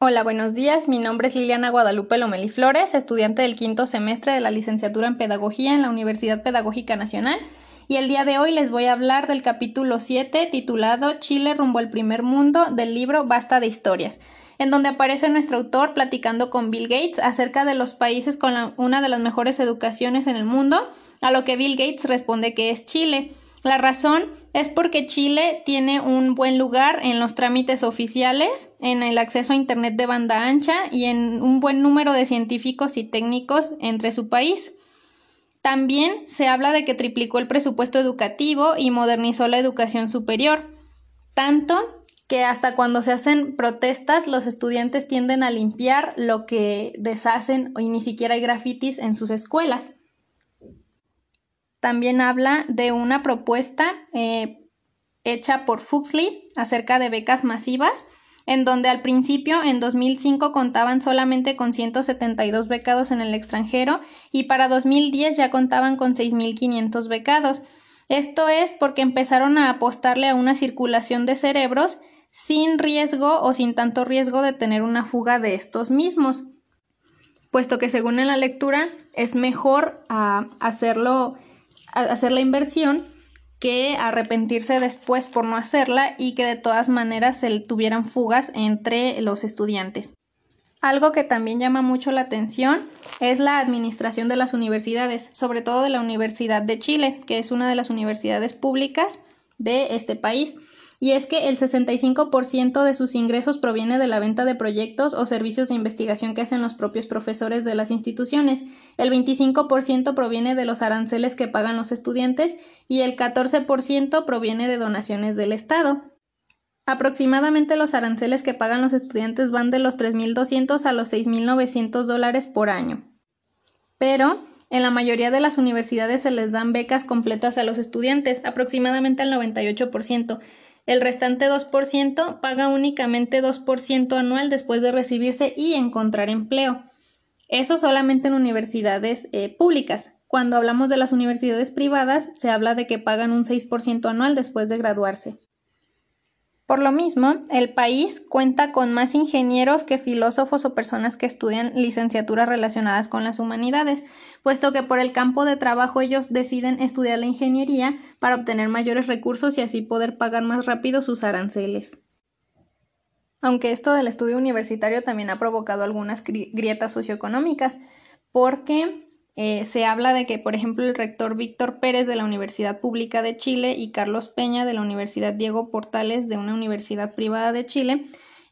Hola, buenos días. Mi nombre es Liliana Guadalupe Lomeli Flores, estudiante del quinto semestre de la licenciatura en Pedagogía en la Universidad Pedagógica Nacional. Y el día de hoy les voy a hablar del capítulo 7 titulado Chile rumbo al primer mundo del libro Basta de historias, en donde aparece nuestro autor platicando con Bill Gates acerca de los países con una de las mejores educaciones en el mundo, a lo que Bill Gates responde que es Chile. La razón es porque Chile tiene un buen lugar en los trámites oficiales, en el acceso a Internet de banda ancha y en un buen número de científicos y técnicos entre su país. También se habla de que triplicó el presupuesto educativo y modernizó la educación superior, tanto que hasta cuando se hacen protestas los estudiantes tienden a limpiar lo que deshacen y ni siquiera hay grafitis en sus escuelas. También habla de una propuesta eh, hecha por Fuxley acerca de becas masivas, en donde al principio, en 2005, contaban solamente con 172 becados en el extranjero y para 2010 ya contaban con 6.500 becados. Esto es porque empezaron a apostarle a una circulación de cerebros sin riesgo o sin tanto riesgo de tener una fuga de estos mismos, puesto que según en la lectura es mejor ah, hacerlo hacer la inversión que arrepentirse después por no hacerla y que de todas maneras se tuvieran fugas entre los estudiantes. Algo que también llama mucho la atención es la administración de las universidades, sobre todo de la Universidad de Chile, que es una de las universidades públicas de este país y es que el 65% de sus ingresos proviene de la venta de proyectos o servicios de investigación que hacen los propios profesores de las instituciones, el 25% proviene de los aranceles que pagan los estudiantes y el 14% proviene de donaciones del Estado. Aproximadamente los aranceles que pagan los estudiantes van de los 3.200 a los 6.900 dólares por año. Pero en la mayoría de las universidades se les dan becas completas a los estudiantes, aproximadamente al 98%, el restante 2% paga únicamente 2% anual después de recibirse y encontrar empleo. Eso solamente en universidades eh, públicas. Cuando hablamos de las universidades privadas, se habla de que pagan un 6% anual después de graduarse. Por lo mismo, el país cuenta con más ingenieros que filósofos o personas que estudian licenciaturas relacionadas con las humanidades, puesto que por el campo de trabajo ellos deciden estudiar la ingeniería para obtener mayores recursos y así poder pagar más rápido sus aranceles. Aunque esto del estudio universitario también ha provocado algunas grietas socioeconómicas, porque eh, se habla de que, por ejemplo, el rector Víctor Pérez de la Universidad Pública de Chile y Carlos Peña de la Universidad Diego Portales de una universidad privada de Chile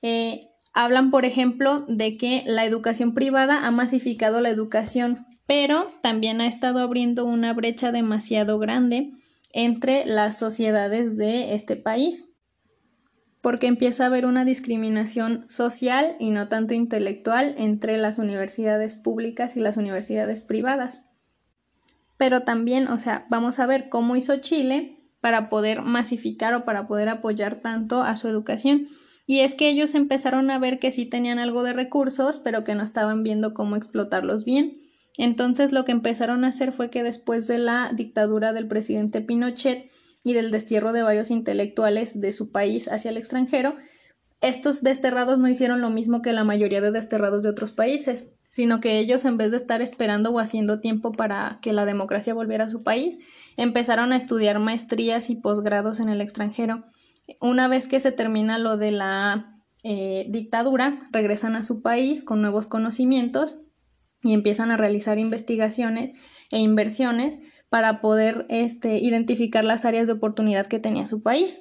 eh, hablan, por ejemplo, de que la educación privada ha masificado la educación, pero también ha estado abriendo una brecha demasiado grande entre las sociedades de este país porque empieza a haber una discriminación social y no tanto intelectual entre las universidades públicas y las universidades privadas. Pero también, o sea, vamos a ver cómo hizo Chile para poder masificar o para poder apoyar tanto a su educación. Y es que ellos empezaron a ver que sí tenían algo de recursos, pero que no estaban viendo cómo explotarlos bien. Entonces lo que empezaron a hacer fue que después de la dictadura del presidente Pinochet, y del destierro de varios intelectuales de su país hacia el extranjero, estos desterrados no hicieron lo mismo que la mayoría de desterrados de otros países, sino que ellos en vez de estar esperando o haciendo tiempo para que la democracia volviera a su país, empezaron a estudiar maestrías y posgrados en el extranjero. Una vez que se termina lo de la eh, dictadura, regresan a su país con nuevos conocimientos y empiezan a realizar investigaciones e inversiones para poder este, identificar las áreas de oportunidad que tenía su país.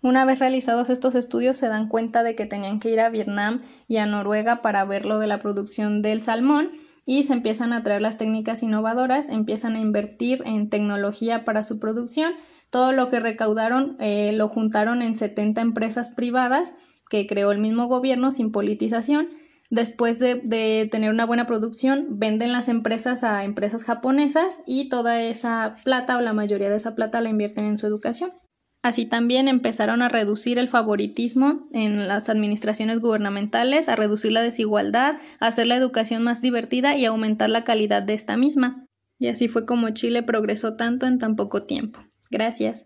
Una vez realizados estos estudios se dan cuenta de que tenían que ir a Vietnam y a Noruega para ver lo de la producción del salmón y se empiezan a traer las técnicas innovadoras, empiezan a invertir en tecnología para su producción. Todo lo que recaudaron eh, lo juntaron en 70 empresas privadas que creó el mismo gobierno sin politización Después de, tener una buena producción, venden las empresas a empresas japonesas y toda esa plata o la mayoría de esa plata la invierten en su educación. Así también empezaron a reducir el favoritismo en las administraciones gubernamentales, a reducir la desigualdad, a hacer la educación más divertida y aumentar la calidad de esta misma. Y así fue como Chile progresó tanto en tan poco tiempo. Gracias.